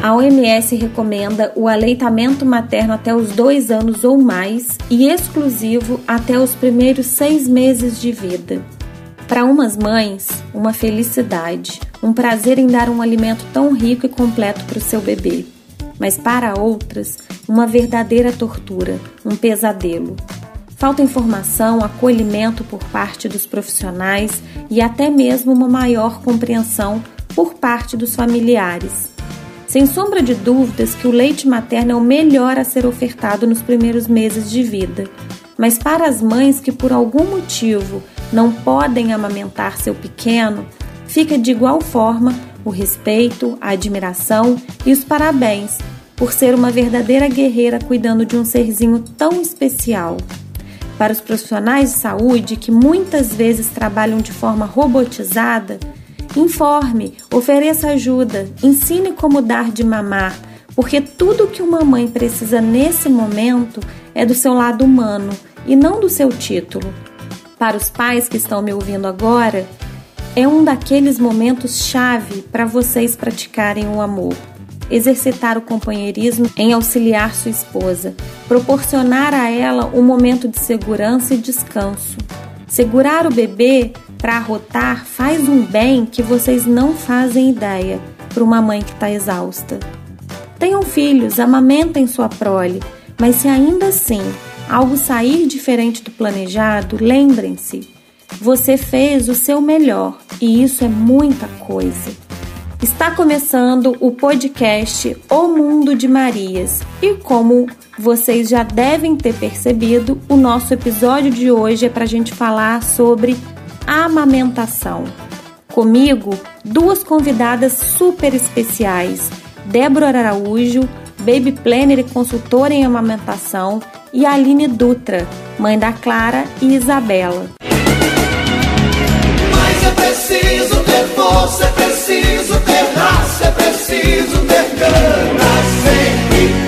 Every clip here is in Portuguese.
A OMS recomenda o aleitamento materno até os dois anos ou mais e exclusivo até os primeiros seis meses de vida. Para umas mães, uma felicidade, um prazer em dar um alimento tão rico e completo para o seu bebê. Mas para outras, uma verdadeira tortura, um pesadelo. Falta informação, acolhimento por parte dos profissionais e até mesmo uma maior compreensão por parte dos familiares. Sem sombra de dúvidas que o leite materno é o melhor a ser ofertado nos primeiros meses de vida. Mas para as mães que por algum motivo não podem amamentar seu pequeno, fica de igual forma o respeito, a admiração e os parabéns por ser uma verdadeira guerreira cuidando de um serzinho tão especial. Para os profissionais de saúde que muitas vezes trabalham de forma robotizada, Informe, ofereça ajuda, ensine como dar de mamar, porque tudo que uma mãe precisa nesse momento é do seu lado humano e não do seu título. Para os pais que estão me ouvindo agora, é um daqueles momentos chave para vocês praticarem o amor. Exercitar o companheirismo em auxiliar sua esposa, proporcionar a ela um momento de segurança e descanso. Segurar o bebê para arrotar faz um bem que vocês não fazem ideia para uma mãe que está exausta. Tenham filhos, amamentem sua prole, mas se ainda assim algo sair diferente do planejado, lembrem-se, você fez o seu melhor e isso é muita coisa. Está começando o podcast O Mundo de Marias e como vocês já devem ter percebido, o nosso episódio de hoje é para a gente falar sobre amamentação. Comigo, duas convidadas super especiais: Débora Araújo, baby planner e consultora em amamentação, e Aline Dutra, mãe da Clara e Isabela. Mas é preciso ter força, é preciso ter raça, é preciso ter sempre.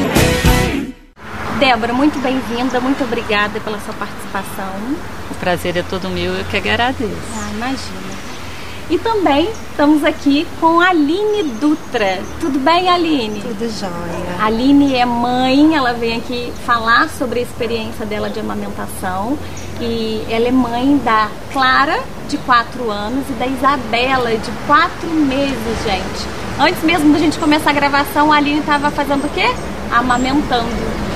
Débora, muito bem-vinda, muito obrigada pela sua participação. O prazer é todo meu, eu que agradeço. Ah, imagina. E também estamos aqui com a Aline Dutra. Tudo bem, Aline? Tudo jóia. Aline é mãe, ela vem aqui falar sobre a experiência dela de amamentação. E ela é mãe da Clara, de 4 anos, e da Isabela, de 4 meses, gente. Antes mesmo da gente começar a gravação, a Aline estava fazendo o quê? Amamentando.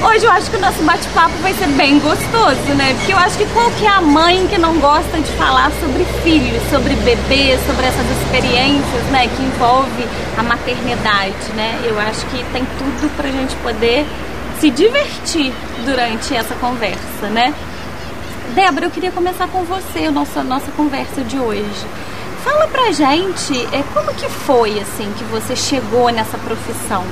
Hoje eu acho que o nosso bate-papo vai ser bem gostoso, né? Porque eu acho que qualquer mãe que não gosta de falar sobre filhos, sobre bebês, sobre essas experiências, né, que envolve a maternidade, né? Eu acho que tem tudo pra gente poder se divertir durante essa conversa, né? Débora, eu queria começar com você, a nossa, nossa conversa de hoje. Fala pra gente é, como que foi, assim, que você chegou nessa profissão?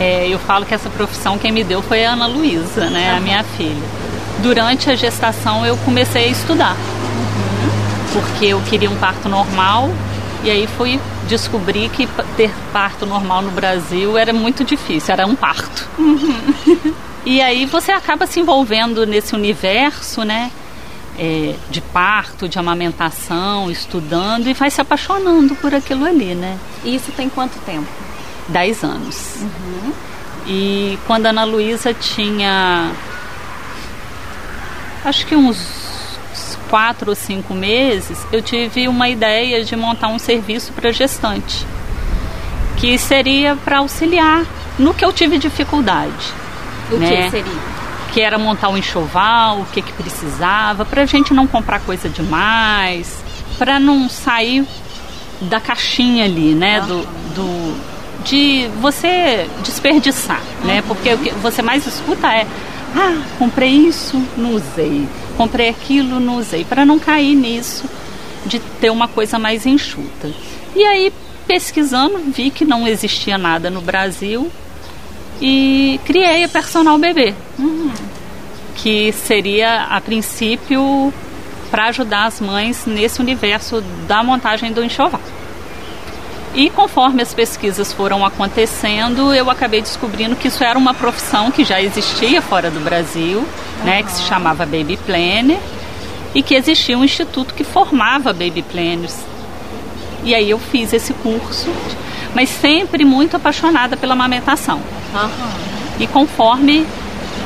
É, eu falo que essa profissão quem me deu foi a Ana Luísa, né, a minha filha. Durante a gestação eu comecei a estudar, porque eu queria um parto normal e aí fui descobrir que ter parto normal no Brasil era muito difícil, era um parto. Uhum. E aí você acaba se envolvendo nesse universo, né? É, de parto, de amamentação, estudando e vai se apaixonando por aquilo ali, né? E isso tem quanto tempo? 10 anos. Uhum. E quando a Ana Luísa tinha acho que uns quatro ou cinco meses, eu tive uma ideia de montar um serviço para gestante, que seria para auxiliar no que eu tive dificuldade. O né? que seria? Que era montar um enxoval, o que, que precisava, para a gente não comprar coisa demais, para não sair da caixinha ali, né? Do, do, de você desperdiçar, né? Porque o que você mais escuta é: ah, comprei isso, não usei, comprei aquilo, não usei, para não cair nisso de ter uma coisa mais enxuta. E aí, pesquisando, vi que não existia nada no Brasil e criei a Personal Bebê, uhum. que seria a princípio para ajudar as mães nesse universo da montagem do enxoval. E conforme as pesquisas foram acontecendo, eu acabei descobrindo que isso era uma profissão que já existia fora do Brasil, uhum. né, que se chamava Baby Planner, e que existia um instituto que formava baby planners. E aí eu fiz esse curso, mas sempre muito apaixonada pela amamentação. Uhum. E conforme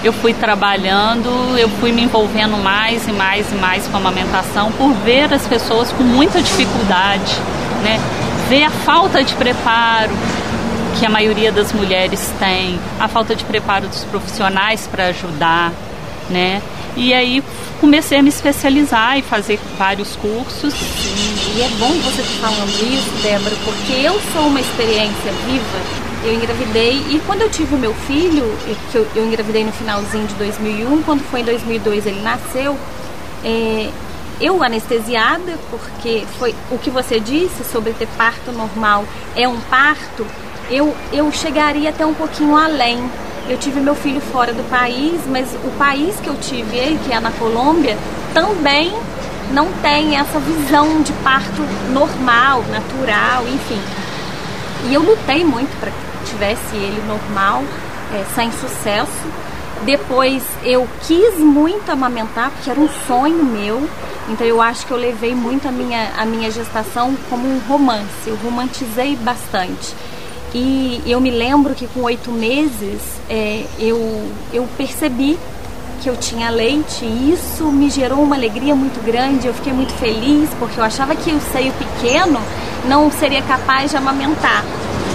eu fui trabalhando, eu fui me envolvendo mais e mais e mais com a amamentação por ver as pessoas com muita dificuldade, né? Ver a falta de preparo que a maioria das mulheres tem, a falta de preparo dos profissionais para ajudar, né? E aí comecei a me especializar e fazer vários cursos. Sim, e é bom você estar falando isso, Débora, porque eu sou uma experiência viva eu engravidei e quando eu tive o meu filho, que eu, eu, engravidei no finalzinho de 2001, quando foi em 2002 ele nasceu, é, eu anestesiada, porque foi o que você disse sobre ter parto normal é um parto, eu, eu chegaria até um pouquinho além. Eu tive meu filho fora do país, mas o país que eu tive ele, que é na Colômbia, também não tem essa visão de parto normal, natural, enfim. E eu lutei muito para tivesse ele normal, é, sem sucesso. Depois eu quis muito amamentar, porque era um sonho meu. Então eu acho que eu levei muito a minha, a minha gestação como um romance. Eu romantizei bastante. E eu me lembro que com oito meses é, eu, eu percebi que eu tinha leite e isso me gerou uma alegria muito grande. Eu fiquei muito feliz porque eu achava que o seio pequeno não seria capaz de amamentar.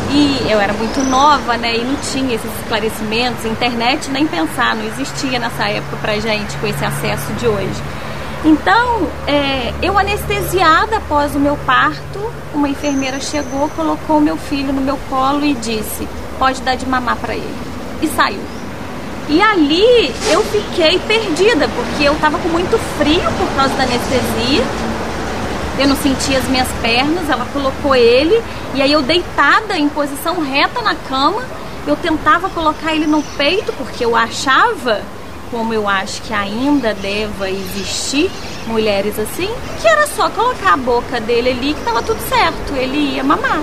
E eu era muito nova, né? E não tinha esses esclarecimentos, internet nem pensar, não existia nessa época pra gente com esse acesso de hoje. Então, é, eu anestesiada após o meu parto, uma enfermeira chegou, colocou meu filho no meu colo e disse: pode dar de mamar para ele. E saiu. E ali eu fiquei perdida, porque eu estava com muito frio por causa da anestesia eu não sentia as minhas pernas, ela colocou ele e aí eu deitada em posição reta na cama, eu tentava colocar ele no peito porque eu achava, como eu acho que ainda deva existir mulheres assim, que era só colocar a boca dele ali que estava tudo certo, ele ia mamar.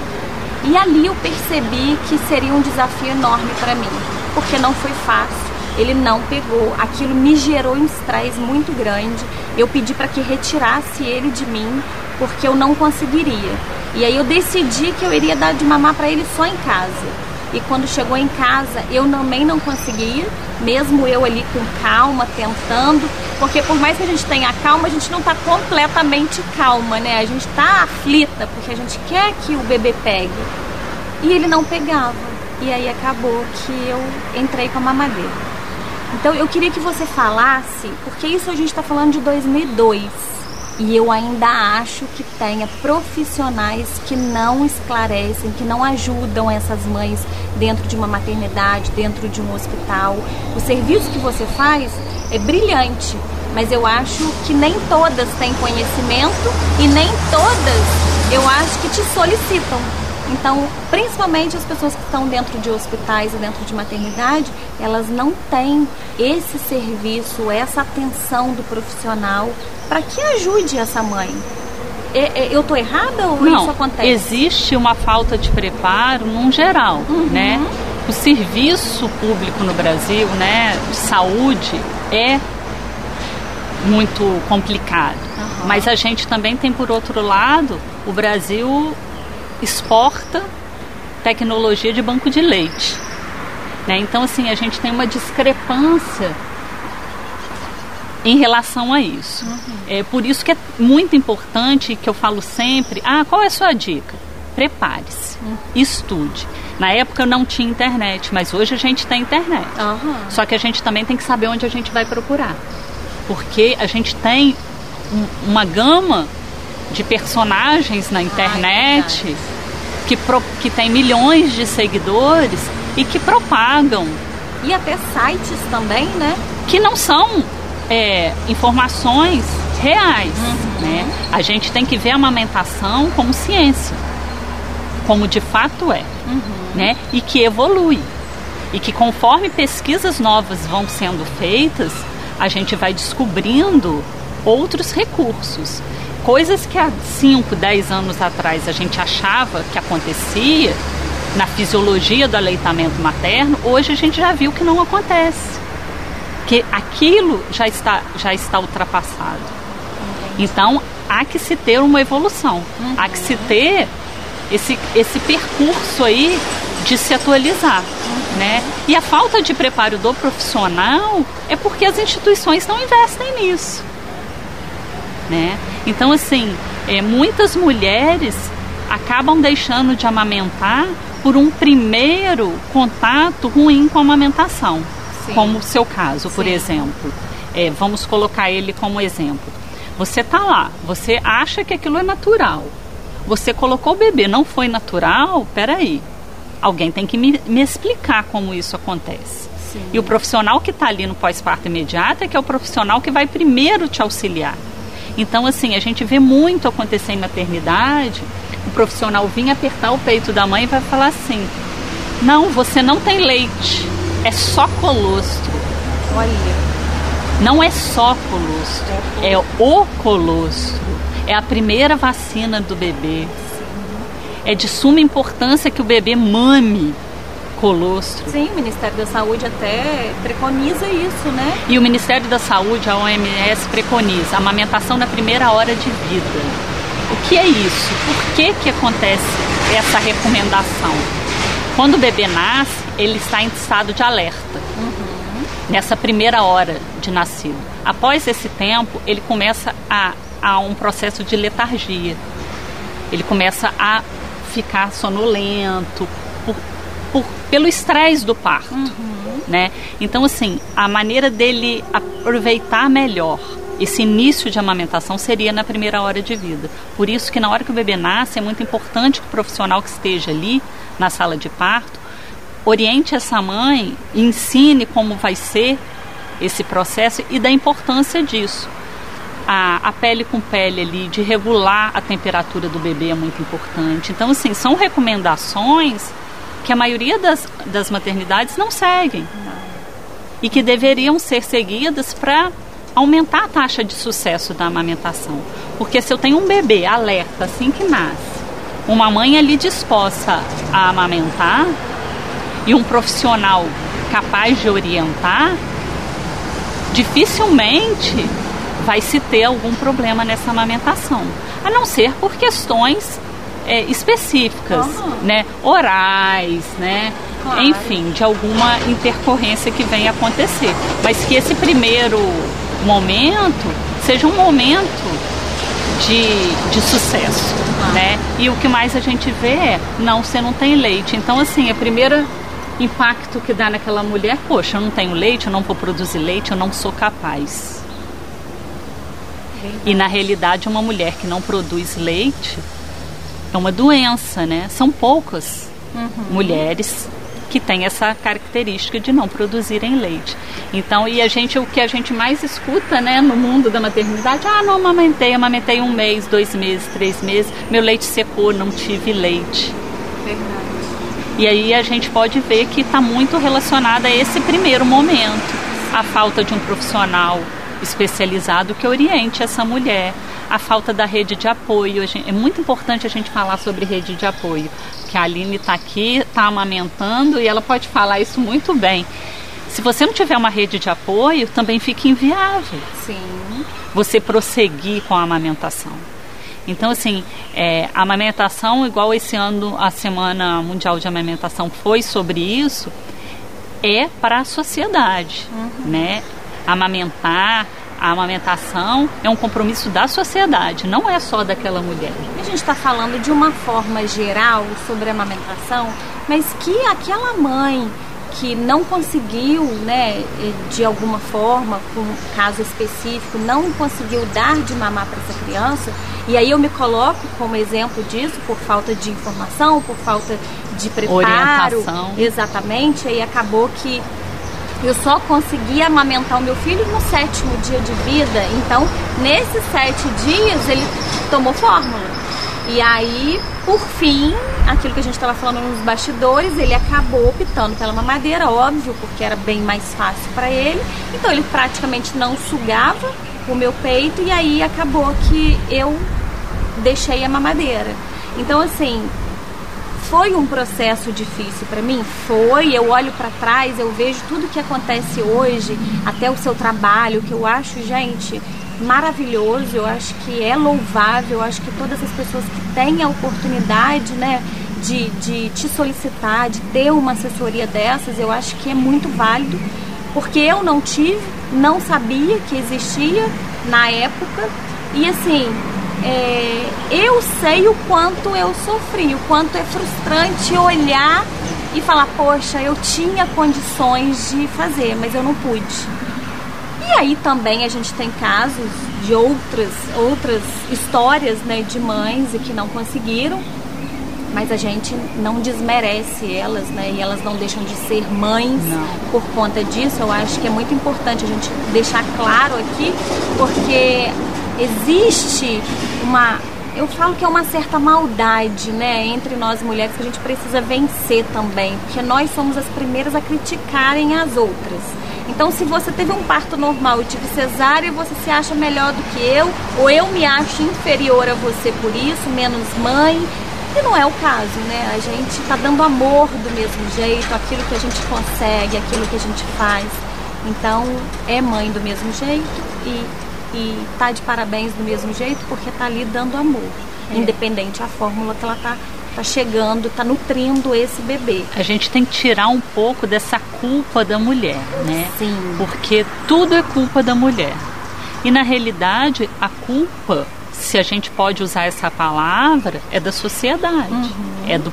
E ali eu percebi que seria um desafio enorme para mim, porque não foi fácil. Ele não pegou, aquilo me gerou um estresse muito grande. Eu pedi para que retirasse ele de mim, porque eu não conseguiria. E aí eu decidi que eu iria dar de mamar para ele só em casa. E quando chegou em casa, eu também não conseguia, mesmo eu ali com calma, tentando, porque por mais que a gente tenha calma, a gente não está completamente calma, né? A gente está aflita, porque a gente quer que o bebê pegue. E ele não pegava. E aí acabou que eu entrei com a mamadeira. Então eu queria que você falasse, porque isso a gente está falando de 2002 e eu ainda acho que tenha profissionais que não esclarecem, que não ajudam essas mães dentro de uma maternidade, dentro de um hospital. O serviço que você faz é brilhante, mas eu acho que nem todas têm conhecimento e nem todas eu acho que te solicitam. Então, principalmente as pessoas que estão dentro de hospitais e dentro de maternidade, elas não têm esse serviço, essa atenção do profissional para que ajude essa mãe. Eu estou errada ou não, isso acontece? Existe uma falta de preparo num geral, uhum. né? O serviço público no Brasil, né, de saúde, é muito complicado. Uhum. Mas a gente também tem, por outro lado, o Brasil exporta tecnologia de banco de leite. Né? Então, assim, a gente tem uma discrepância em relação a isso. Uhum. É por isso que é muito importante que eu falo sempre: ah, qual é a sua dica? Prepare-se, uhum. estude. Na época eu não tinha internet, mas hoje a gente tem internet. Uhum. Só que a gente também tem que saber onde a gente vai procurar. Porque a gente tem um, uma gama de personagens na internet que, pro, que tem milhões de seguidores e que propagam. E até sites também, né? Que não são é, informações reais. Uhum. Né? A gente tem que ver a amamentação como ciência, como de fato é, uhum. né? e que evolui. E que conforme pesquisas novas vão sendo feitas, a gente vai descobrindo outros recursos. Coisas que há 5, 10 anos atrás a gente achava que acontecia na fisiologia do aleitamento materno, hoje a gente já viu que não acontece que aquilo já está, já está ultrapassado. Então, há que se ter uma evolução, uhum. há que se ter esse, esse percurso aí de se atualizar. Uhum. Né? E a falta de preparo do profissional é porque as instituições não investem nisso. Né? Então, assim, é, muitas mulheres acabam deixando de amamentar por um primeiro contato ruim com a amamentação, Sim. como o seu caso, por Sim. exemplo. É, vamos colocar ele como exemplo. Você está lá, você acha que aquilo é natural. Você colocou o bebê, não foi natural? Peraí. Alguém tem que me, me explicar como isso acontece. Sim. E o profissional que está ali no pós-parto imediato é que é o profissional que vai primeiro te auxiliar. Então, assim, a gente vê muito acontecer em maternidade, o profissional vir apertar o peito da mãe e vai falar assim: não, você não tem leite, é só colostro. Olha. Não é só colostro, é o colostro. É a primeira vacina do bebê. É de suma importância que o bebê mame colostro. Sim, o Ministério da Saúde até preconiza isso, né? E o Ministério da Saúde, a OMS, preconiza a amamentação na primeira hora de vida. O que é isso? Por que, que acontece essa recomendação? Quando o bebê nasce, ele está em estado de alerta. Uhum. Nessa primeira hora de nascido. Após esse tempo, ele começa a, a um processo de letargia. Ele começa a ficar sonolento, por, pelo estresse do parto. Uhum. Né? Então, assim, a maneira dele aproveitar melhor esse início de amamentação seria na primeira hora de vida. Por isso que na hora que o bebê nasce é muito importante que o profissional que esteja ali na sala de parto oriente essa mãe, ensine como vai ser esse processo e da importância disso. A, a, pele com pele ali, de regular a temperatura do bebê é muito importante. Então, assim, são recomendações que a maioria das, das maternidades não seguem. E que deveriam ser seguidas para aumentar a taxa de sucesso da amamentação. Porque se eu tenho um bebê alerta assim que nasce, uma mãe ali disposta a amamentar e um profissional capaz de orientar, dificilmente vai se ter algum problema nessa amamentação. A não ser por questões é, específicas, uhum. né? Orais, né? Claro. Enfim, de alguma intercorrência que venha acontecer. Mas que esse primeiro momento seja um momento de, de sucesso, né? E o que mais a gente vê é, não, você não tem leite. Então, assim, a primeira impacto que dá naquela mulher, poxa, eu não tenho leite, eu não vou produzir leite, eu não sou capaz. E na realidade, uma mulher que não produz leite é uma doença, né? São poucas uhum. mulheres que têm essa característica de não produzirem leite. Então, e a gente, o que a gente mais escuta, né, no mundo da maternidade, ah, não amamentei, amamentei um mês, dois meses, três meses, meu leite secou, não tive leite. Verdade. E aí a gente pode ver que está muito relacionada a esse primeiro momento, a falta de um profissional especializado que oriente essa mulher, a falta da rede de apoio. É muito importante a gente falar sobre rede de apoio, que a Aline está aqui, está amamentando e ela pode falar isso muito bem. Se você não tiver uma rede de apoio, também fica inviável. Sim. Você prosseguir com a amamentação. Então, assim, é, a amamentação, igual esse ano a Semana Mundial de Amamentação foi sobre isso, é para a sociedade, uhum. né? Amamentar, a amamentação é um compromisso da sociedade, não é só daquela mulher. A gente está falando de uma forma geral sobre a amamentação, mas que aquela mãe que não conseguiu, né, de alguma forma, com um caso específico, não conseguiu dar de mamar para essa criança, e aí eu me coloco como exemplo disso, por falta de informação, por falta de preparo. Orientação. Exatamente, aí acabou que eu só consegui amamentar o meu filho no sétimo dia de vida. Então, nesses sete dias, ele tomou fórmula. E aí, por fim, aquilo que a gente estava falando nos bastidores, ele acabou optando pela mamadeira, óbvio, porque era bem mais fácil para ele. Então ele praticamente não sugava o meu peito e aí acabou que eu deixei a mamadeira. Então assim, foi um processo difícil para mim? Foi. Eu olho para trás, eu vejo tudo que acontece hoje, até o seu trabalho, que eu acho, gente, maravilhoso, eu acho que é louvável, eu acho que todas as pessoas que têm a oportunidade, né, de, de te solicitar, de ter uma assessoria dessas, eu acho que é muito válido, porque eu não tive, não sabia que existia na época, e assim, é, eu sei o quanto eu sofri, o quanto é frustrante olhar e falar, poxa, eu tinha condições de fazer, mas eu não pude. E aí também a gente tem casos de outras, outras histórias né, de mães e que não conseguiram, mas a gente não desmerece elas, né? E elas não deixam de ser mães não. por conta disso. Eu acho que é muito importante a gente deixar claro aqui, porque existe uma eu falo que é uma certa maldade, né, entre nós mulheres que a gente precisa vencer também, porque nós somos as primeiras a criticarem as outras. Então, se você teve um parto normal e tive cesárea, você se acha melhor do que eu, ou eu me acho inferior a você por isso, menos mãe. E não é o caso, né? A gente tá dando amor do mesmo jeito, aquilo que a gente consegue, aquilo que a gente faz. Então, é mãe do mesmo jeito e e tá de parabéns do mesmo jeito porque tá ali dando amor, é. independente a fórmula que ela tá tá chegando, tá nutrindo esse bebê. A gente tem que tirar um pouco dessa culpa da mulher, né? Sim. Porque tudo é culpa da mulher. E na realidade, a culpa, se a gente pode usar essa palavra, é da sociedade. Uhum. É do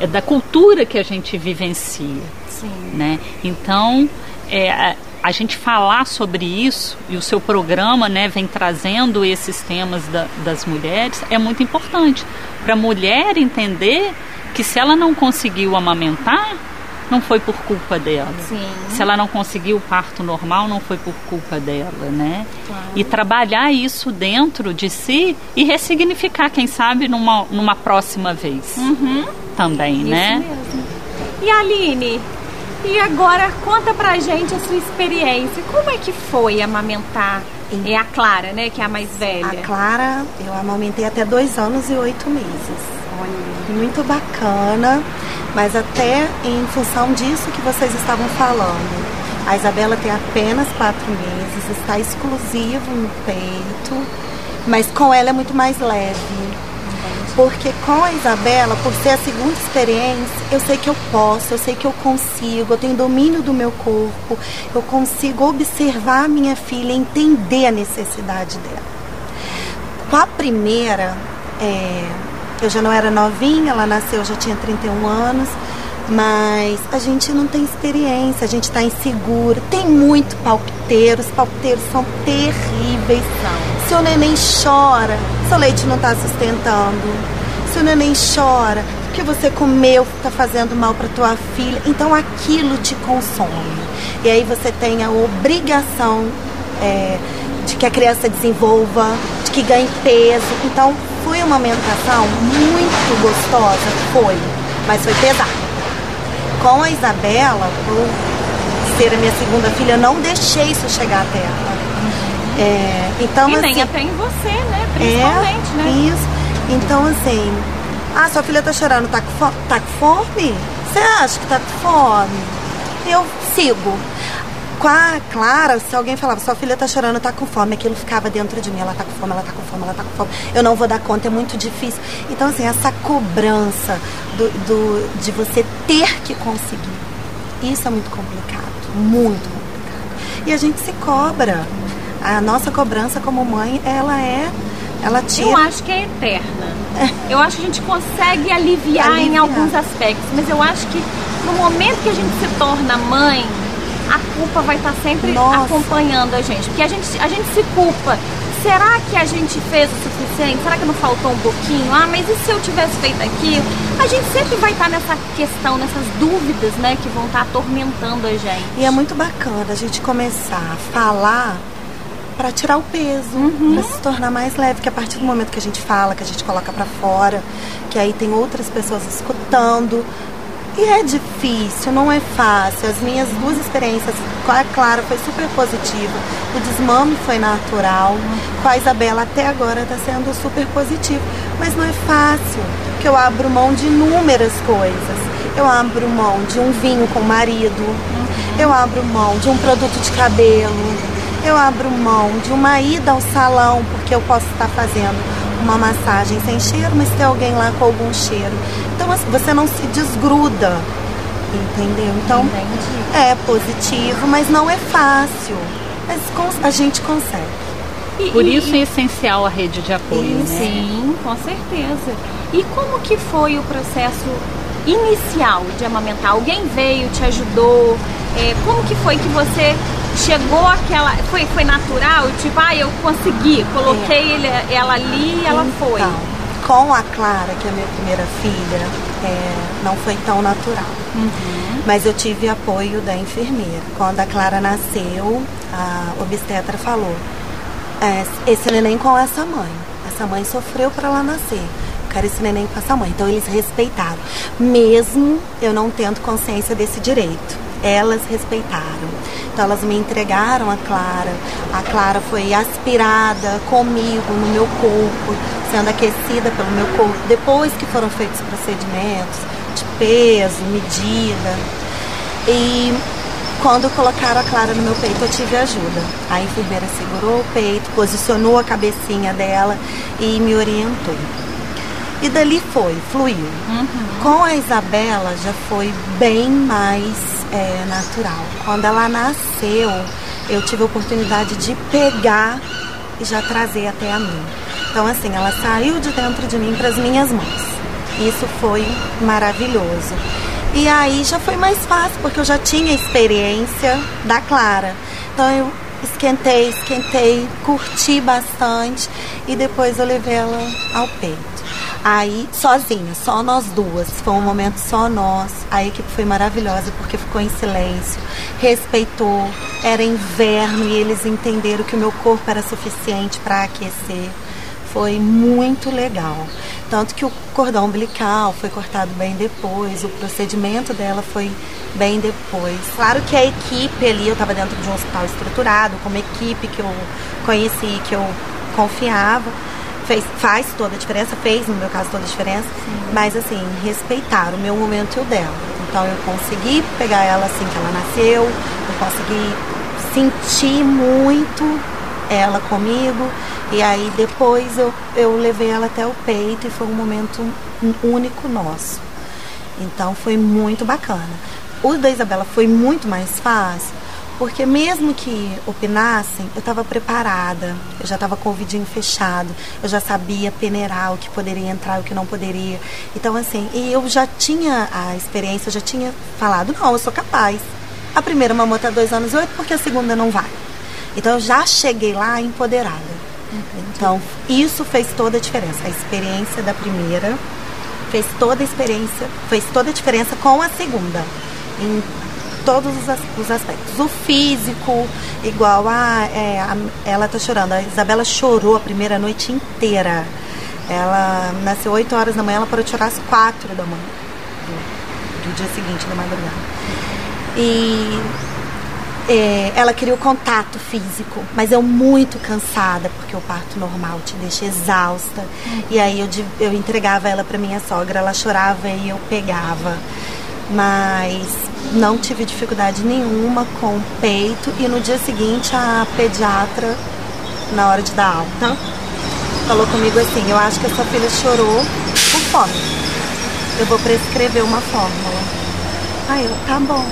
é da cultura que a gente vivencia. Sim. Né? Então, é, a gente falar sobre isso e o seu programa né, vem trazendo esses temas da, das mulheres é muito importante para a mulher entender que se ela não conseguiu amamentar não foi por culpa dela Sim. se ela não conseguiu o parto normal não foi por culpa dela né claro. e trabalhar isso dentro de si e ressignificar quem sabe numa, numa próxima vez uhum. também isso né mesmo. e Aline e agora conta pra gente a sua experiência. Como é que foi amamentar? É a Clara, né? Que é a mais velha. A Clara, eu amamentei até dois anos e oito meses. Olha. Muito bacana, mas até em função disso que vocês estavam falando. A Isabela tem apenas quatro meses, está exclusivo no peito, mas com ela é muito mais leve porque com a Isabela, por ser a segunda experiência, eu sei que eu posso, eu sei que eu consigo, eu tenho domínio do meu corpo, eu consigo observar a minha filha, entender a necessidade dela. Com a primeira, é, eu já não era novinha, ela nasceu, já tinha 31 anos, mas a gente não tem experiência, a gente está inseguro, tem muito palpiteiro, os palpiteiros são terríveis. Não. Se o neném chora, seu leite não está sustentando. Se o neném chora, o que você comeu está fazendo mal para tua filha, então aquilo te consome. E aí você tem a obrigação é, de que a criança desenvolva, de que ganhe peso. Então foi uma amamentação muito gostosa, foi, mas foi pesada com a Isabela, por ser a minha segunda filha, eu não deixei isso chegar até ela. É, então, e assim, nem até em você, né? Principalmente, é, né? Isso. Então, assim, ah, sua filha tá chorando, tá com, tá com fome? Você acha que tá com fome? Eu sigo com a Clara, se alguém falava, sua filha tá chorando, tá com fome, aquilo ficava dentro de mim, ela tá com fome, ela tá com fome, ela tá com fome, eu não vou dar conta, é muito difícil. Então, assim, essa cobrança do, do, de você ter que conseguir, isso é muito complicado, muito complicado. E a gente se cobra. A nossa cobrança como mãe, ela é. Ela tira... Eu acho que é eterna. Eu acho que a gente consegue aliviar, aliviar em alguns aspectos, mas eu acho que no momento que a gente se torna mãe, a culpa vai estar sempre Nossa. acompanhando a gente. Porque a gente, a gente se culpa. Será que a gente fez o suficiente? Será que não faltou um pouquinho? Ah, mas e se eu tivesse feito aquilo? A gente sempre vai estar nessa questão, nessas dúvidas, né, que vão estar atormentando a gente. E é muito bacana a gente começar a falar para tirar o peso, uhum. para se tornar mais leve, que a partir do momento que a gente fala, que a gente coloca para fora, que aí tem outras pessoas escutando, e é difícil, não é fácil. As minhas duas experiências com a Clara foi super positiva. O desmame foi natural. Com a Isabela até agora está sendo super positivo. Mas não é fácil, porque eu abro mão de inúmeras coisas. Eu abro mão de um vinho com o marido. Eu abro mão de um produto de cabelo. eu abro mão de uma ida ao salão, porque eu posso estar fazendo uma massagem sem cheiro, mas tem alguém lá com algum cheiro. Então assim, você não se desgruda, entendeu? Então Entendi. é positivo, mas não é fácil. Mas a gente consegue. E- Por e- isso é essencial a rede de apoio, né? Sim, com certeza. E como que foi o processo inicial de amamentar? Alguém veio, te ajudou? É, como que foi que você chegou àquela... Foi, foi natural? Tipo, ah, eu consegui, coloquei ele, ela ali e ela foi. Então, com a Clara, que é a minha primeira filha, é, não foi tão natural. Mas eu tive apoio da enfermeira. Quando a Clara nasceu, a obstetra falou: "É, esse neném com essa mãe. Essa mãe sofreu para ela nascer. Quero esse neném com essa mãe. Então eles respeitaram. Mesmo eu não tendo consciência desse direito. Elas respeitaram. Então elas me entregaram a Clara. A Clara foi aspirada comigo no meu corpo, sendo aquecida pelo meu corpo. Depois que foram feitos os procedimentos de peso, medida. E quando colocaram a Clara no meu peito, eu tive ajuda. A enfermeira segurou o peito, posicionou a cabecinha dela e me orientou. E dali foi, fluiu. Com a Isabela já foi bem mais é, natural. Quando ela nasceu, eu tive a oportunidade de pegar e já trazer até a mim. Então, assim, ela saiu de dentro de mim para as minhas mãos. Isso foi maravilhoso. E aí já foi mais fácil, porque eu já tinha experiência da Clara. Então eu esquentei, esquentei, curti bastante e depois eu levei ela ao peito. Aí, sozinha, só nós duas. Foi um momento só nós. A equipe foi maravilhosa porque ficou em silêncio, respeitou. Era inverno e eles entenderam que o meu corpo era suficiente para aquecer. Foi muito legal. Tanto que o cordão umbilical foi cortado bem depois, o procedimento dela foi bem depois. Claro que a equipe ali, eu estava dentro de um hospital estruturado, com uma equipe que eu conheci, que eu confiava, fez, faz toda a diferença, fez no meu caso toda a diferença, mas assim, respeitaram o meu momento e o dela. Então eu consegui pegar ela assim que ela nasceu, eu consegui sentir muito ela comigo. E aí depois eu, eu levei ela até o peito e foi um momento único nosso. Então foi muito bacana. O da Isabela foi muito mais fácil, porque mesmo que opinassem, eu estava preparada, eu já estava com o vidinho fechado, eu já sabia peneirar o que poderia entrar e o que não poderia. Então, assim, e eu já tinha a experiência, eu já tinha falado, não, eu sou capaz. A primeira mamou até dois anos e oito, porque a segunda não vai. Então eu já cheguei lá empoderada. Então, isso fez toda a diferença. A experiência da primeira fez toda a experiência, fez toda a diferença com a segunda. Em todos os, as- os aspectos. O físico, igual a, é, a- ela tá chorando. A Isabela chorou a primeira noite inteira. Ela nasceu 8 horas da manhã, ela parou de chorar às 4 da manhã. Do, do dia seguinte, da madrugada. E é, ela queria o contato físico, mas eu muito cansada, porque o parto normal te deixa exausta. E aí eu, eu entregava ela para minha sogra, ela chorava e eu pegava. Mas não tive dificuldade nenhuma com o peito. E no dia seguinte, a pediatra, na hora de dar alta, falou comigo assim: Eu acho que a sua filha chorou por fome. Eu vou prescrever uma fórmula. Aí eu, tá bom.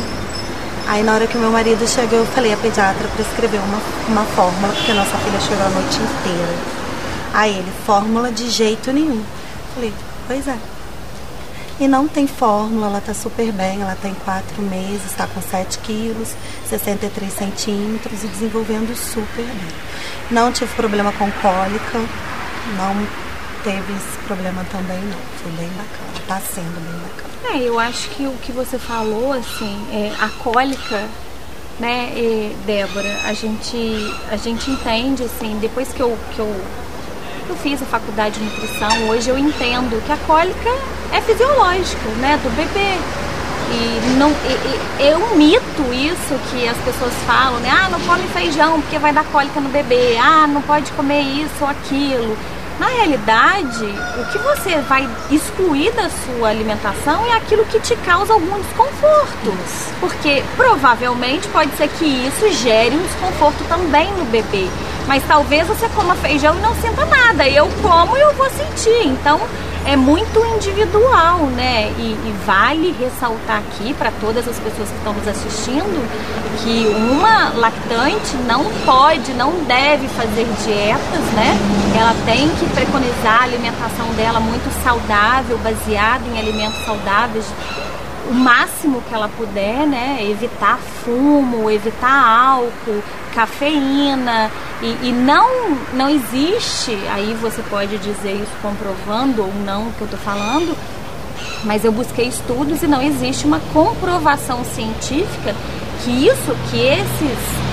Aí na hora que meu marido chegou, eu falei, a pediatra prescreveu uma, uma fórmula, porque a nossa filha chorou a noite inteira. Aí ele, fórmula de jeito nenhum. Falei, pois é. E não tem fórmula, ela tá super bem, ela tem quatro meses, está com 7 quilos, 63 centímetros e desenvolvendo super bem. Não tive problema com cólica, não teve esse problema também não. Foi bem bacana, tá sendo bem bacana. É, eu acho que o que você falou, assim, é, a cólica, né, Débora, a gente, a gente entende, assim, depois que eu, que eu, eu fiz a faculdade de nutrição, hoje eu entendo que a cólica é fisiológica, né, do bebê. E não e- e- é um mito isso que as pessoas falam, né? Ah, não come feijão porque vai dar cólica no bebê. Ah, não pode comer isso ou aquilo. Na realidade, o que você vai excluir da sua alimentação é aquilo que te causa algum desconforto. Porque provavelmente pode ser que isso gere um desconforto também no bebê. Mas talvez você coma feijão e não sinta nada. Eu como e eu vou sentir. Então é muito individual, né? E, e vale ressaltar aqui para todas as pessoas que estão nos assistindo que uma lactante não pode, não deve fazer dietas, né? Ela tem que preconizar a alimentação dela muito saudável, baseada em alimentos saudáveis o máximo que ela puder, né? Evitar fumo, evitar álcool, cafeína e, e, não não existe. Aí você pode dizer isso comprovando ou não o que eu estou falando, mas eu busquei estudos e não existe uma comprovação científica que isso, que esses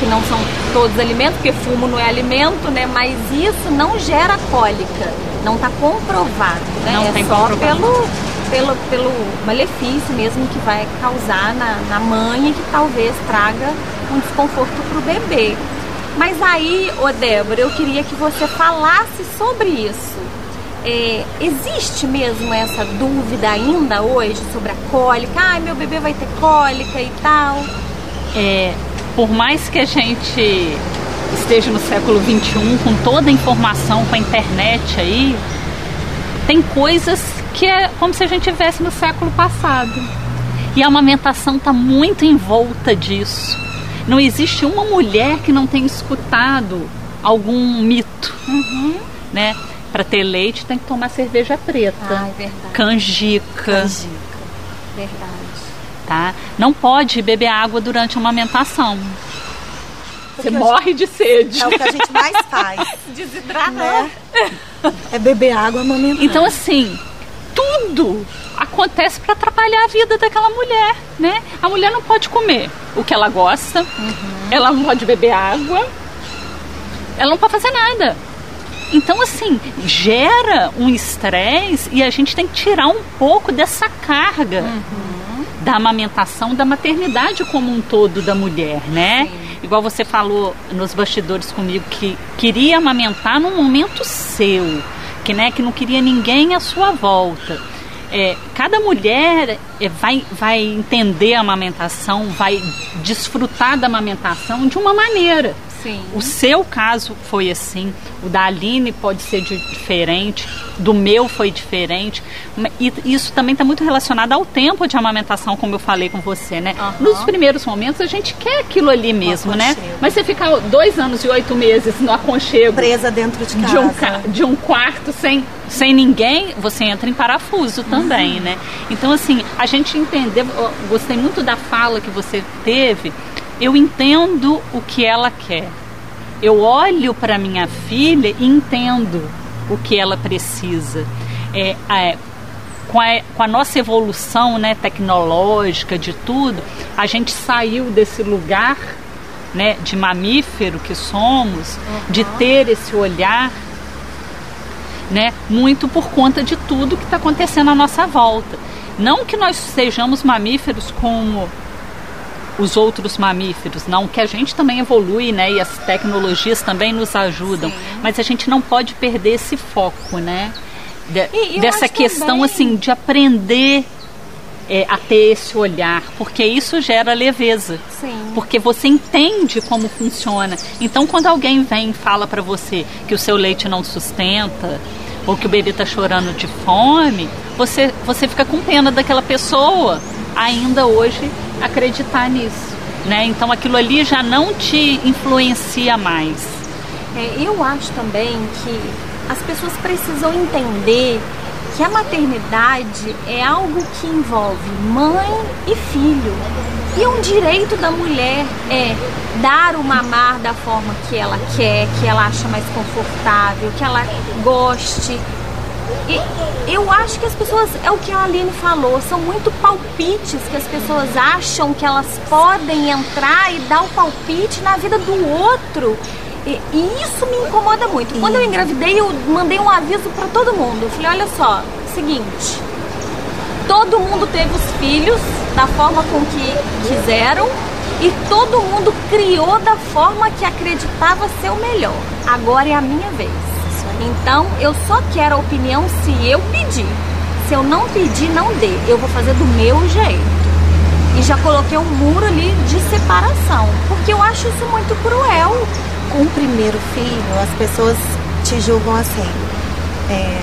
que não são todos alimentos, porque fumo não é alimento, né? Mas isso não gera cólica, não está comprovado, né? Não é tem só pelo pelo, pelo malefício mesmo que vai causar na, na mãe e que talvez traga um desconforto para o bebê. Mas aí, ô Débora, eu queria que você falasse sobre isso. É, existe mesmo essa dúvida ainda hoje sobre a cólica? Ah, meu bebê vai ter cólica e tal? É, por mais que a gente esteja no século XXI com toda a informação, com a internet aí, tem coisas que é como se a gente estivesse no século passado. E a amamentação está muito em volta disso. Não existe uma mulher que não tenha escutado algum mito, Uhum. né? Para ter leite tem que tomar cerveja preta, Ah, é verdade. canjica, Canjica. Verdade. tá? Não pode beber água durante a amamentação. Você Porque eu morre de sede. É o que a gente mais faz, Desidratar. né? É beber água amamentar. Então, assim, tudo acontece para atrapalhar a vida daquela mulher, né? A mulher não pode comer o que ela gosta, ela não pode beber água, ela não pode fazer nada. Então, assim, gera um estresse e a gente tem que tirar um pouco dessa carga da amamentação, da maternidade como um todo da mulher, né? Igual você falou nos bastidores comigo que queria amamentar num momento seu, que, né, que não queria ninguém à sua volta. É, cada mulher é, vai, vai entender a amamentação, vai desfrutar da amamentação de uma maneira. Sim. O seu caso foi assim, o da Aline pode ser de- diferente, do meu foi diferente. E isso também está muito relacionado ao tempo de amamentação, como eu falei com você, né? Aham. Nos primeiros momentos a gente quer aquilo ali mesmo, né? Mas você ficar dois anos e oito meses no aconchego presa dentro de casa. de um, ca- de um quarto sem, sem ninguém, você entra em parafuso também, né? Então, assim, a gente entender, gostei muito da fala que você teve, eu entendo o que ela quer. Eu olho para minha filha e entendo o que ela precisa. É, é, com, a, com a nossa evolução né, tecnológica, de tudo, a gente saiu desse lugar né, de mamífero que somos, de ter esse olhar né? Muito por conta de tudo que está acontecendo à nossa volta. Não que nós sejamos mamíferos como os outros mamíferos, não, que a gente também evolui, né? E as tecnologias também nos ajudam, mas a gente não pode perder esse foco, né? De- E dessa questão também- assim de aprender é, a ter esse olhar, porque isso gera leveza Sim. porque você entende como funciona. Então, quando alguém vem e fala para você que o seu leite não sustenta ou que o bebê está chorando de fome, você você fica com pena daquela pessoa ainda hoje acreditar nisso, né? Então, aquilo ali já não te influencia mais. É, eu acho também que as pessoas precisam entender que a maternidade é algo que envolve mãe e filho. E um direito da mulher é dar o mamar da forma que ela quer, que ela acha mais confortável, que ela goste. E eu acho que as pessoas, é o que a Aline falou, são muito palpites que as pessoas acham que elas podem entrar e dar o palpite na vida do outro. E, e isso me incomoda muito. Quando eu engravidei, eu mandei um aviso para todo mundo. Eu falei: olha só, seguinte, todo mundo teve os filhos da forma com que quiseram e todo mundo criou da forma que acreditava ser o melhor. Agora é a minha vez. Então eu só quero a opinião se eu pedir. Se eu não pedir, não dê. Eu vou fazer do meu jeito. E já coloquei um muro ali de separação. Porque eu acho isso muito cruel. Com o primeiro filho, as pessoas te julgam assim. É,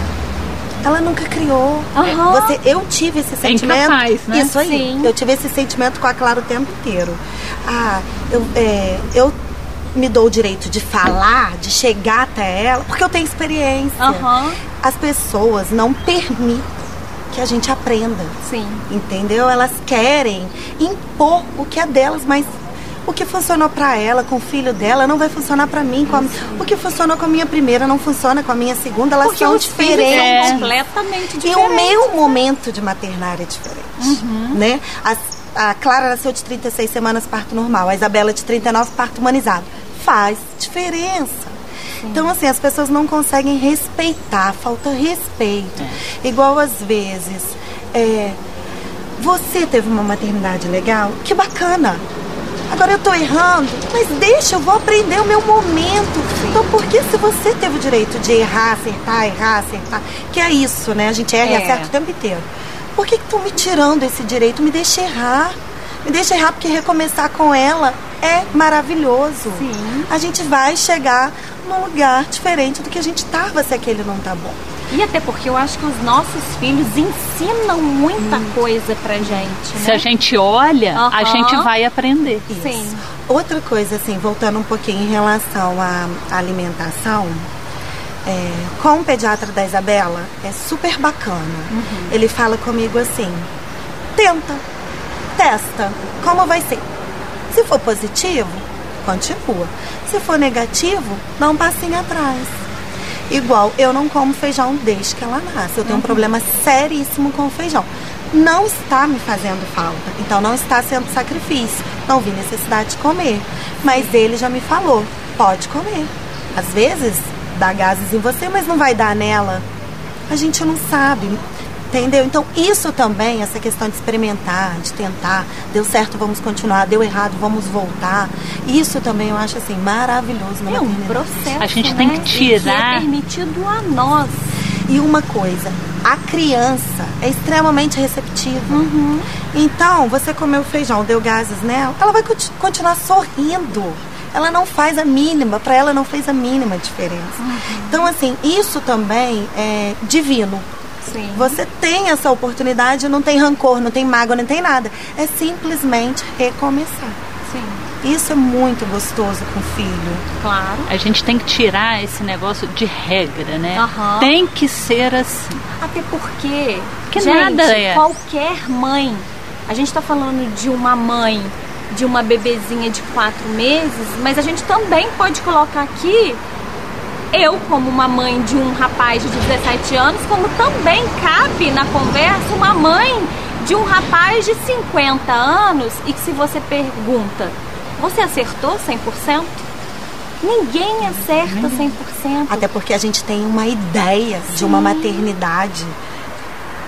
ela nunca criou. Aham. Você, eu tive esse sentimento. incapaz, né? Isso aí. Sim. Eu tive esse sentimento com a Clara o tempo inteiro. Ah, eu, é, eu me dou o direito de falar, de chegar até ela, porque eu tenho experiência. Aham. As pessoas não permitem que a gente aprenda. Sim. Entendeu? Elas querem impor o que é delas, mas o que funcionou pra ela, com o filho dela, não vai funcionar pra mim. Com a- o que funcionou com a minha primeira não funciona com a minha segunda. Elas Porque são diferentes. são completamente E diferentes. o meu momento de maternar é diferente, né? As- a Clara nasceu de 36 semanas parto normal, a Isabela de 39 parto humanizado. Faz diferença. Então, assim, as pessoas não conseguem respeitar, falta respeito. Igual às vezes, é, você teve uma maternidade legal, que bacana. Agora eu tô errando, mas deixa, eu vou aprender o meu momento. Então, por que se você teve o direito de errar, acertar, errar, acertar, que é isso, né? A gente erra e É. acerta o tempo inteiro. Por que estão me tirando esse direito? Me deixa errar. Me deixa errar, porque recomeçar com ela é maravilhoso. Sim. A gente vai chegar num lugar diferente do que a gente tava se aquele não tá bom. E até porque eu acho que os nossos filhos ensinam muita coisa pra gente, né? Se a gente olha, a gente vai aprender. Isso. Sim. Outra coisa, assim, voltando um pouquinho em relação à alimentação, é, com o pediatra da Isabela, é super bacana. Ele fala comigo assim: tenta, testa, como vai ser? Se for positivo, continua. Se for negativo, dá um passinho atrás. Igual, eu não como feijão desde que ela nasce. Eu tenho um problema seríssimo com o feijão. Não está me fazendo falta. Então não está sendo sacrifício. Não vi necessidade de comer. Mas ele já me falou: pode comer. Às vezes dá gases em você, mas não vai dar nela. A gente não sabe. Entendeu? Então, isso também, essa questão de experimentar, de tentar, deu certo, vamos continuar, deu errado, vamos voltar. Isso também eu acho assim maravilhoso na É um processo. A gente né? tem que E tirar- é permitido a nós. E uma coisa, a criança é extremamente receptiva. Então, você comeu feijão, deu gases nela, ela vai conti- continuar sorrindo. Ela não faz a mínima, para ela não fez a mínima diferença. Então, assim, isso também é divino. Sim. Você tem essa oportunidade, não tem rancor, não tem mágoa, não tem nada. É simplesmente recomeçar. Sim. Isso é muito gostoso com o filho. Claro. A gente tem que tirar esse negócio de regra, né? Aham. Tem que ser assim. Até porque, Que gente, nada é. qualquer mãe, a gente tá falando de uma mãe de uma bebezinha de quatro meses, mas a gente também pode colocar aqui eu como uma mãe de um rapaz de 17 anos, como também cabe na conversa uma mãe de um rapaz de 50 anos e que se você pergunta, você acertou 100%? Ninguém acerta 100%. Até porque a gente tem uma ideia de uma maternidade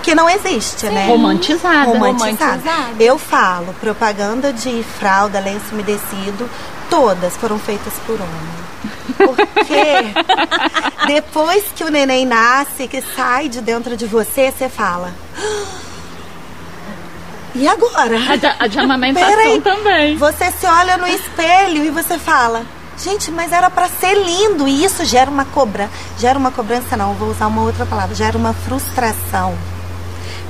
que não existe, né? Romantizada. Romantizada. Romantizada. Eu falo, propaganda de fralda, lenço umedecido, todas foram feitas por homem. Porque depois que o neném nasce, que sai de dentro de você, você fala. E agora? A de, a de amamentação Peraí. também. Você se olha no espelho e você fala, gente, mas era pra ser lindo e isso gera uma cobrança, gera uma cobrança não, vou usar uma outra palavra, gera uma frustração.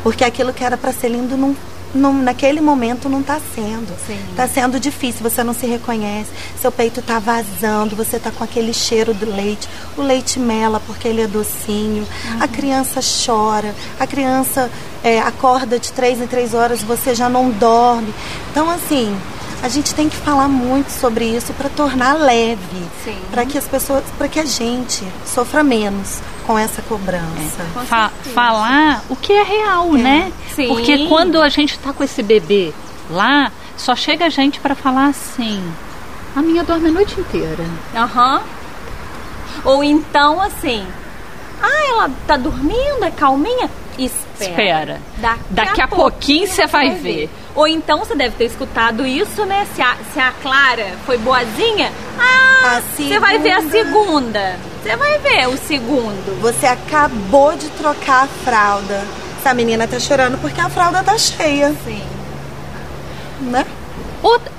Porque aquilo que era pra ser lindo não, não- naquele momento não tá sendo. Sim. Tá sendo difícil, você não se reconhece, seu peito tá vazando, você tá com aquele cheiro do leite, o leite mela porque ele é docinho, a criança chora, a criança é, acorda de três em três horas, você já não dorme. Então, assim, a gente tem que falar muito sobre isso para tornar leve, Sim. para que as pessoas, para que a gente sofra menos com essa cobrança. Com Fa- falar o que é real, né? Sim. Porque quando a gente tá com esse bebê lá, só chega gente pra falar assim: a minha dorme a noite inteira. Aham. Ou então assim, ah, ela tá dormindo, é calminha? Espera. Espera. Daqui, Daqui a pouquinho você vai ver. Ou então você deve ter escutado isso, né? Se a, se a Clara foi boazinha, ah, A você vai ver a segunda. Você vai ver o segundo. Você acabou de trocar a fralda. Essa menina tá chorando porque a fralda tá cheia, Sim. né? Outra-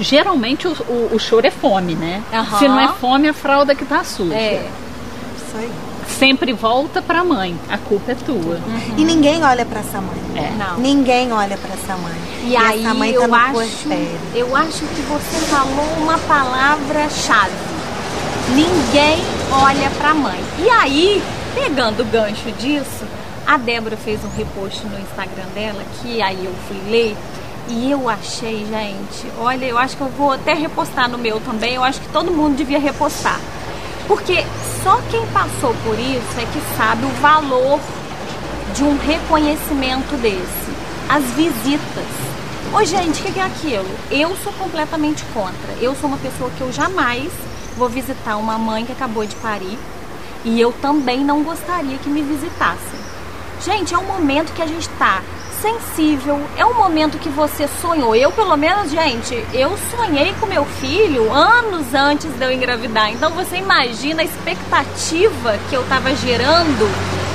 Geralmente o, o- o choro é fome, né? Aham. Se não é fome, a fralda que tá suja. É. Isso aí. Sempre volta pra mãe. A culpa é tua. E ninguém olha pra essa mãe. É. Não. Ninguém olha pra essa mãe. E, aí essa mãe eu tá no acho, eu acho que você falou uma palavra-chave. Ninguém olha pra mãe. E aí, pegando o gancho disso, a Débora fez um repost no Instagram dela, que aí eu fui ler, e eu achei, gente, olha, eu acho que eu vou até repostar no meu também, eu acho que todo mundo devia repostar. Porque só quem passou por isso é que sabe o valor de um reconhecimento desse. As visitas. Ô, gente, o que é aquilo? Eu sou completamente contra. Eu sou uma pessoa que eu jamais vou visitar uma mãe que acabou de parir. E eu também não gostaria que me visitassem. Gente, é um momento que a gente tá sensível, é um momento que você sonhou. Eu, pelo menos, gente, eu sonhei com meu filho anos antes de eu engravidar. Então você imagina a expectativa que eu tava gerando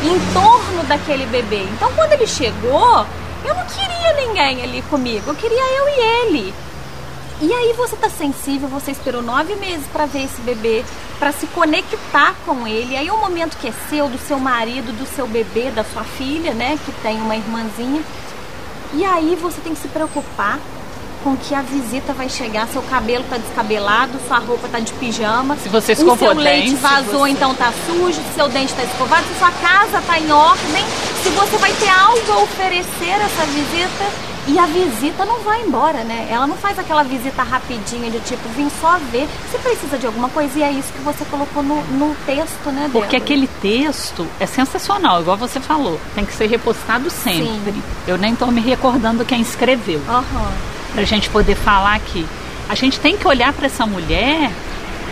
em torno daquele bebê. Então quando ele chegou, eu não queria ninguém ali comigo, eu queria eu e ele. E aí você tá sensível, você esperou nove meses para ver esse bebê, para se conectar com ele. Aí é um momento que é seu, do seu marido, do seu bebê, da sua filha, né, que tem uma irmãzinha. E aí você tem que se preocupar com que a visita vai chegar, seu cabelo tá descabelado, sua roupa tá de pijama. Se você o escovou seu o leite vazou, você- então tá sujo, se seu dente tá escovado, se sua casa tá em ordem, se você vai ter algo a oferecer essa visita. E a visita não vai embora, né? Ela não faz aquela visita rapidinha de tipo, vim só ver. Você precisa de alguma coisa e é isso que você colocou no, no texto, né, Porque Débora? aquele texto é sensacional, igual você falou. Tem que ser repostado sempre. Sim. Eu nem tô me recordando quem escreveu. Aham. Pra gente poder falar que a gente tem que olhar para essa mulher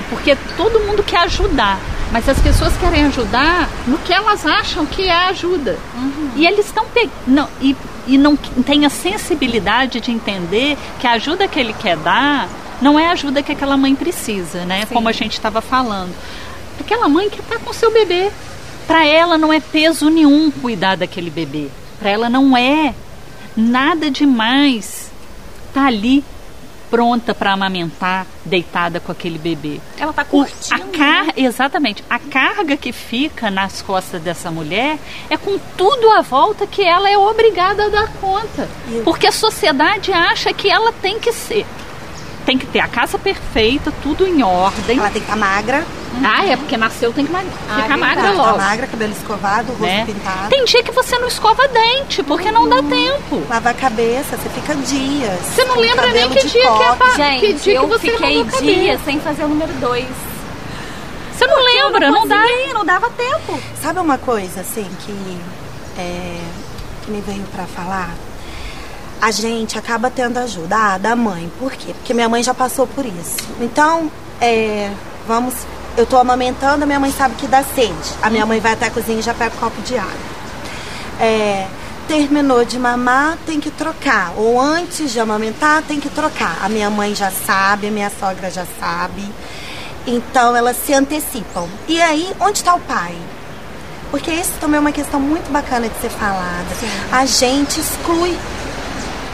porque todo mundo quer ajudar. Mas as pessoas querem ajudar no que elas acham que é ajuda. E eles estão pegando. E, e não tem a sensibilidade de entender que a ajuda que ele quer dar não é a ajuda que aquela mãe precisa, né? Sim. Como a gente estava falando. Aquela mãe que está com seu bebê. Para ela não é peso nenhum cuidar daquele bebê. Para ela não é nada demais tá ali pronta para amamentar, deitada com aquele bebê. Ela tá O- curtindo. a car exatamente, a carga que fica nas costas dessa mulher é com tudo à volta que ela é obrigada a dar conta. Porque a sociedade acha que ela tem que ser. Tem que ter a casa perfeita, tudo em ordem. Ela tem que estar magra, Ah, é porque nasceu tem que ma- Ah, ficar é magra tá logo. magra, cabelo escovado, rosto né? pintado. Tem dia que você não escova dente, porque não dá tempo. Lava a cabeça, você fica dias. Você não lembra nem cabelo que dia que é pa- Gente, que dia que eu você fiquei dias sem fazer o número 2. Você não lembra, não, dá. não dava tempo. Sabe uma coisa, assim, que, é, que me veio pra falar? A gente acaba tendo ajuda ah, da mãe. Por quê? Porque minha mãe já passou por isso. Então, é, vamos. Eu tô amamentando, a minha mãe sabe que dá sede. A minha mãe vai até a cozinha e já pega um copo de água. É, terminou de mamar, tem que trocar. Ou antes de amamentar, tem que trocar. A minha mãe já sabe, a minha sogra já sabe. Então elas se antecipam. E aí, onde está o pai? Porque isso também é uma questão muito bacana de ser falada. A gente exclui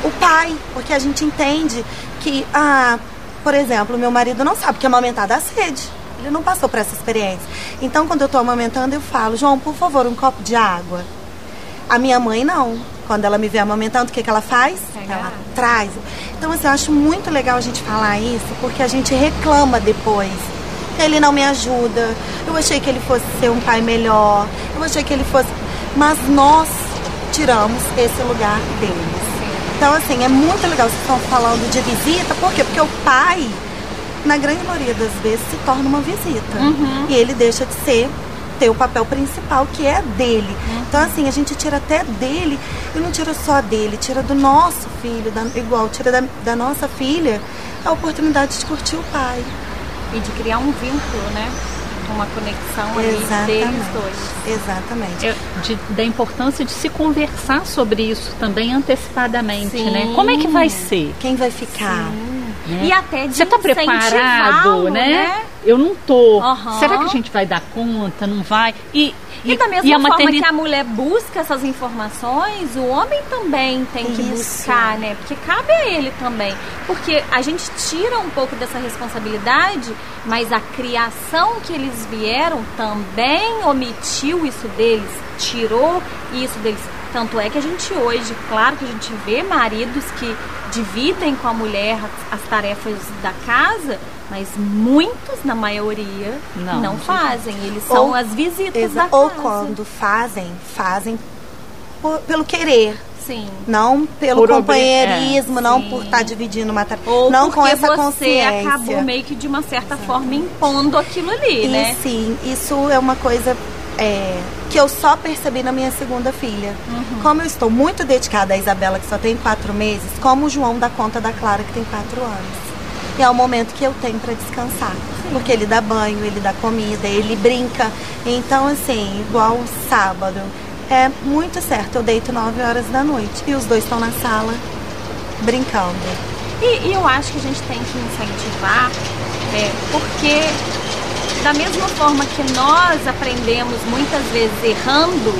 o pai, porque a gente entende que, ah, por exemplo, meu marido não sabe que amamentar dá sede. Ele não passou por essa experiência. Então, quando eu estou amamentando, eu falo, João, por favor, um copo de água. A minha mãe não. Quando ela me vê amamentando, o que, que ela faz? Ela traz. Então, assim, eu acho muito legal a gente falar isso, porque a gente reclama depois. Ele não me ajuda. Eu achei que ele fosse ser um pai melhor. Eu achei que ele fosse. Mas nós tiramos esse lugar deles. Então, assim, é muito legal vocês estão falando de visita. Por quê? Porque o pai, na grande maioria das vezes, se torna uma visita. E ele deixa de ser, ter o papel principal, que é dele. Então, assim, a gente tira até dele, e não tira só dele, tira do nosso filho, da- igual, tira da, da nossa filha a oportunidade de curtir o pai. E de criar um vínculo, né? Uma conexão ali deles dois. Exatamente. É, de- da importância de se conversar sobre isso também antecipadamente, Sim. né? Como é que vai ser? Quem vai ficar? né? E até de Você tá preparado, incentivá-lo, né? Eu não tô. Aham. Será que a gente vai dar conta? Não vai? E, E, da mesma e a forma que a mulher busca essas informações, o homem também tem que Isso. buscar, né? Porque cabe a ele também. Porque a gente tira um pouco dessa responsabilidade, mas a criação que eles vieram também omitiu isso deles, tirou isso deles. Tanto é que a gente hoje, claro que a gente vê maridos que dividem com a mulher as tarefas da casa, mas muitos, na maioria, Não, não, fazem. Eles são Ou- as visitas Exa- da Ou casa. quando fazem, fazem por- pelo querer. Sim. Não pelo Por companheirismo, é, não sim. por estar dividindo uma tarefa. Ou não com porque essa você consciência. acabou meio que de uma certa forma impondo aquilo ali, E né? sim, isso é uma coisa é, que eu só percebi na minha segunda filha. Uhum. Como eu estou muito dedicada à Isabela, que só tem quatro meses, como o João dá conta da Clara, que tem quatro anos. E é o momento que eu tenho para descansar. Porque ele dá banho, ele dá comida, ele brinca. Então, assim, igual sábado. É muito certo, eu deito 9 horas da noite e os dois estão na sala brincando. E, e eu acho que a gente tem que incentivar, é, porque da mesma forma que nós aprendemos muitas vezes errando,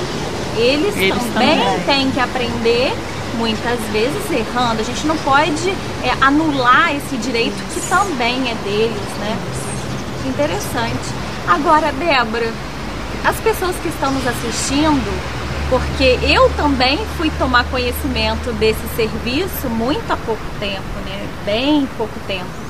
eles, Eles também, também. têm que aprender muitas vezes errando. A gente não pode é, anular esse direito que também é deles, né? Interessante. Agora, Débora, as pessoas que estão nos assistindo, porque eu também fui tomar conhecimento desse serviço muito há pouco tempo, né? Bem pouco tempo.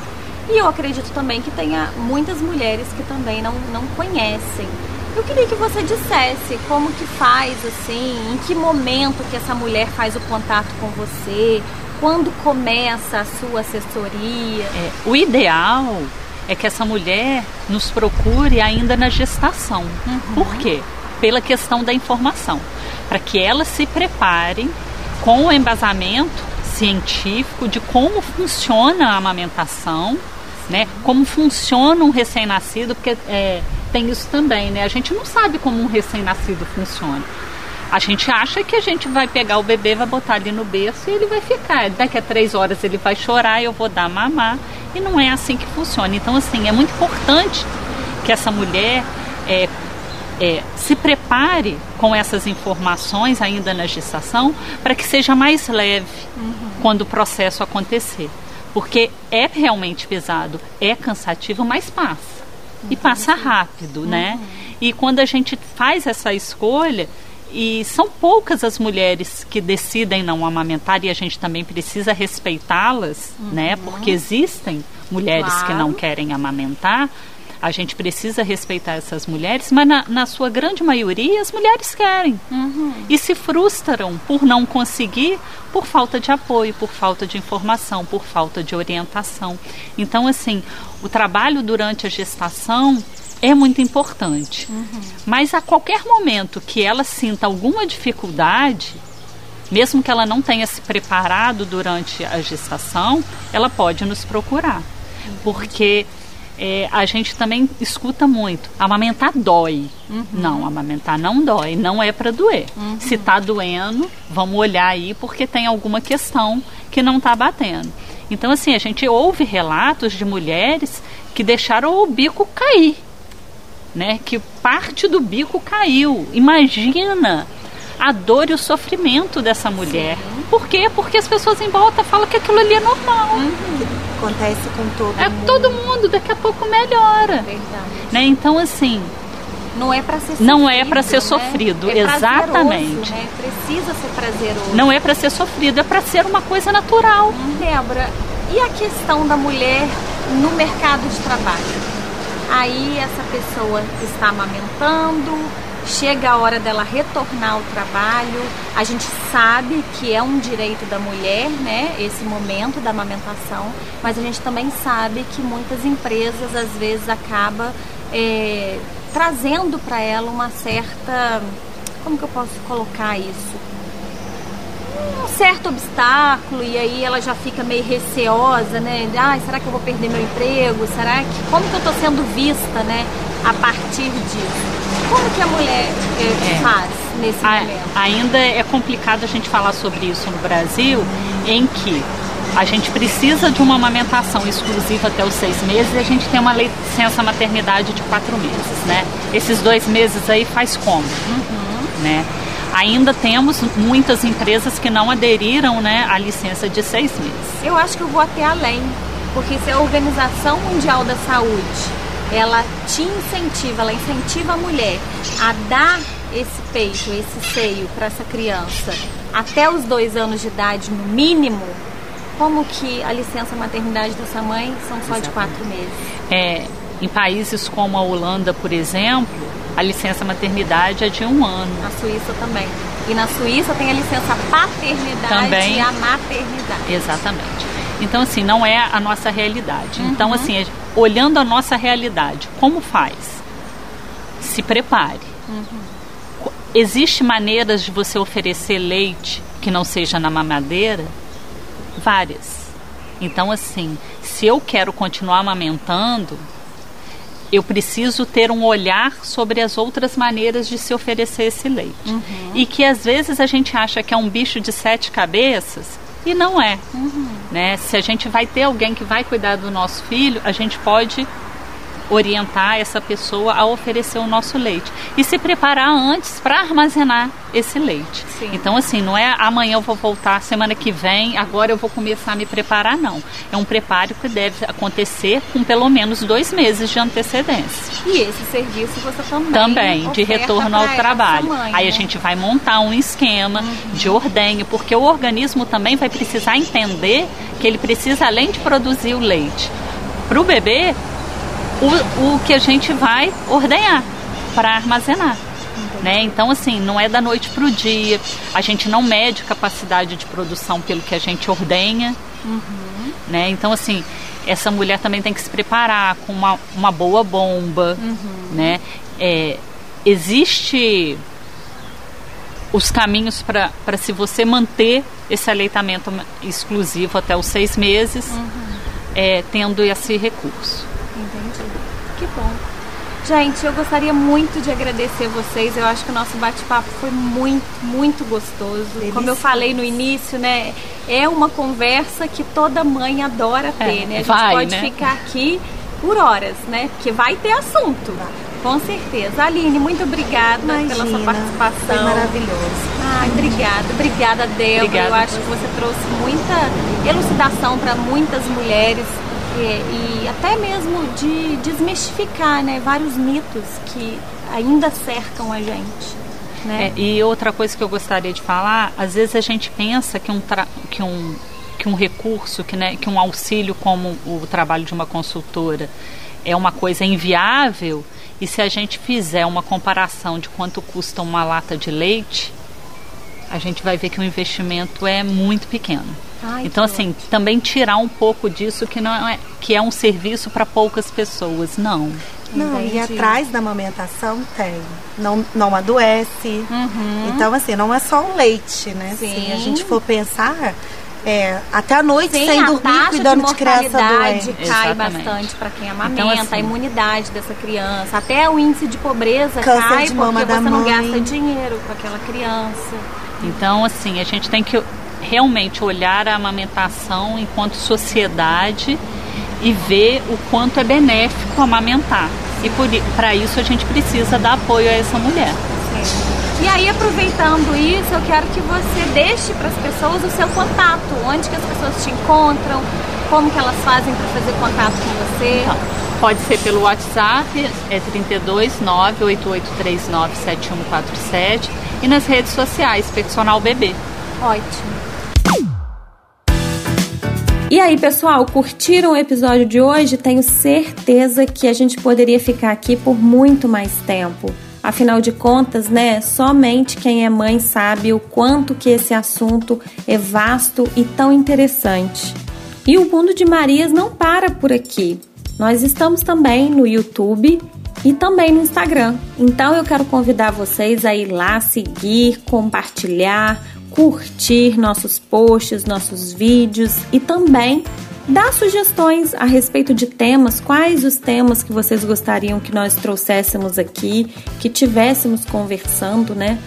E eu acredito também que tenha muitas mulheres que também não, não conhecem. Eu queria que você dissesse como que faz, assim, em que momento que essa mulher faz o contato com você, quando começa a sua assessoria. É, o ideal é que essa mulher nos procure ainda na gestação. Por quê? Pela questão da informação. Para que elas se preparem com o embasamento científico de como funciona a amamentação, né? Como funciona um recém-nascido, porque é, tem isso também, né? A gente não sabe como um recém-nascido funciona. A gente acha que a gente vai pegar o bebê, vai botar ali no berço e ele vai ficar. Daqui a três horas ele vai chorar, eu vou dar mamar. E não é assim que funciona. Então, assim, é muito importante que essa mulher é, é, se prepare com essas informações ainda na gestação para que seja mais leve quando o processo acontecer. Porque é realmente pesado, é cansativo, mas passa. E passa rápido, né? E quando a gente faz essa escolha, e são poucas as mulheres que decidem não amamentar e a gente também precisa respeitá-las, né? Porque existem mulheres que não querem amamentar. A gente precisa respeitar essas mulheres, mas na, na sua grande maioria as mulheres querem. E se frustram por não conseguir por falta de apoio, por falta de informação, por falta de orientação. Então, assim, o trabalho durante a gestação é muito importante. Mas a qualquer momento que ela sinta alguma dificuldade, mesmo que ela não tenha se preparado durante a gestação, ela pode nos procurar. Porque é, a gente também escuta muito, amamentar dói. Não, amamentar não dói, não é para doer. Se está doendo, vamos olhar aí porque tem alguma questão que não está batendo. Então, assim, a gente ouve relatos de mulheres que deixaram o bico cair né? Que parte do bico caiu. Imagina a dor e o sofrimento dessa mulher. Por quê? Porque as pessoas em volta falam que aquilo ali é normal. Acontece com todo É mundo. todo mundo, daqui a pouco melhora. Verdade. Né? Então, assim, Não é para ser sofrido. Não é pra ser né? sofrido, É prazeroso, exatamente. Né? Precisa ser prazeroso. não é para ser sofrido, é para ser uma coisa natural. Débora, e a questão da mulher no mercado de trabalho? Aí essa pessoa está amamentando, chega a hora dela retornar ao trabalho. A gente sabe que é um direito da mulher, né? Esse momento da amamentação, mas a gente também sabe que muitas empresas às vezes acaba é, trazendo para ela uma certa, como que eu posso colocar isso? um certo obstáculo e aí ela já fica meio receosa, né? Ai, será que eu vou perder meu emprego? Será que como que eu estou sendo vista, né? A partir disso, como que a mulher eh, É. faz nesse A- momento? ainda é complicado a gente falar sobre isso no Brasil, em que a gente precisa de uma amamentação exclusiva até os seis meses e a gente tem uma licença maternidade de quatro meses, né? Esses dois meses aí faz como? Uhum. Né? Ainda temos muitas empresas que não aderiram né, à licença de seis meses. Eu acho que eu vou até além, porque se a Organização Mundial da Saúde ela te incentiva, ela incentiva a mulher a dar esse peito, esse seio para essa criança até os dois anos de idade no mínimo, como que a licença maternidade dessa mãe são só Exatamente. de quatro meses? É, em países como a Holanda, por exemplo, a licença maternidade é de um ano. Na Suíça também. E na Suíça tem a licença paternidade também, e a maternidade. Exatamente. Então, assim, não é a nossa realidade. Uhum. Então, assim, olhando a nossa realidade, como faz? Se prepare. Uhum. Existe maneiras de você oferecer leite que não seja na mamadeira? Várias. Então, assim, se eu quero continuar amamentando, eu preciso ter um olhar sobre as outras maneiras de se oferecer esse leite. Uhum. E que às vezes a gente acha que é um bicho de sete cabeças e não é. Uhum. Né? Se a gente vai ter alguém que vai cuidar do nosso filho, a gente pode orientar essa pessoa a oferecer o nosso leite e se preparar antes para armazenar esse leite. Sim. Então assim, não é amanhã eu vou voltar, semana que vem, agora eu vou começar a me preparar, não. É um preparo que deve acontecer com pelo menos dois meses de antecedência. E esse serviço você também também de retorno ao trabalho. Mãe, Aí né? a gente vai montar um esquema uhum. de ordenho, porque o organismo também vai precisar entender que ele precisa além de produzir o leite para o bebê o, o que a gente vai ordenhar para armazenar. Né? Então, assim, não é da noite para o dia. A gente não mede capacidade de produção pelo que a gente ordenha. Uhum. Né? Então, assim, essa mulher também tem que se preparar com uma, uma boa bomba. Uhum. Né? É, existe os caminhos para se você manter esse aleitamento exclusivo até os seis meses, uhum. é, tendo esse recurso. Que bom. Gente, eu gostaria muito de agradecer vocês. Eu acho que o nosso bate-papo foi muito, muito gostoso. Delícia. Como eu falei no início, né? É uma conversa que toda mãe adora ter, é, né? A gente vai, pode né? ficar aqui por horas, né? Porque vai ter assunto. Vai. Com certeza. Aline, muito obrigada Imagina, pela sua participação. Foi maravilhoso. Ai, obrigada. Obrigada, Débora. Obrigada. Eu acho que você trouxe muita elucidação para muitas mulheres e, e até mesmo de desmistificar né, vários mitos que ainda cercam a gente. Né? É, e outra coisa que eu gostaria de falar, às vezes a gente pensa que um, que um, que um recurso, que, né, que um auxílio como o trabalho de uma consultora é uma coisa inviável, e se a gente fizer uma comparação de quanto custa uma lata de leite, a gente vai ver que o investimento é muito pequeno. Ai, então, assim, ótimo. também tirar um pouco disso que não é que é um serviço para poucas pessoas, não. Não, Entendi. e atrás da amamentação tem. Não, não adoece. Uhum. Então, assim, não é só o leite, né? Sim. Se a gente for pensar, é, até a noite Sim, sem a dormir, cuidando de, de criança doente. cai Exatamente. bastante para quem amamenta, então, assim, a imunidade dessa criança, até o índice de pobreza cai de porque você não gasta dinheiro com aquela criança. Então, assim, a gente tem que realmente olhar a amamentação enquanto sociedade e ver o quanto é benéfico amamentar. E para isso a gente precisa dar apoio a essa mulher. Sim. E aí, aproveitando isso, eu quero que você deixe para as pessoas o seu contato, onde que as pessoas te encontram, como que elas fazem para fazer contato com você. Então, pode ser pelo WhatsApp, é 32 98839 7147 e nas redes sociais, Personal Bebê. Ótimo. E aí, pessoal, curtiram o episódio de hoje? Tenho certeza que a gente poderia ficar aqui por muito mais tempo. Afinal de contas, né, somente quem é mãe sabe o quanto que esse assunto é vasto e tão interessante. E o mundo de Marias não para por aqui. Nós estamos também no YouTube e também no Instagram. Então eu quero convidar vocês a ir lá seguir, compartilhar, curtir nossos posts, nossos vídeos e também dar sugestões a respeito de temas, quais os temas que vocês gostariam que nós trouxéssemos aqui, que tivéssemos conversando, né,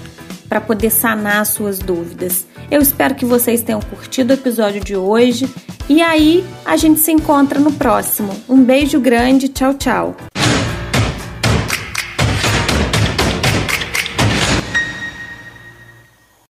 para poder sanar suas dúvidas. Eu espero que vocês tenham curtido o episódio de hoje E aí a gente se encontra no próximo. Um beijo grande, tchau, tchau.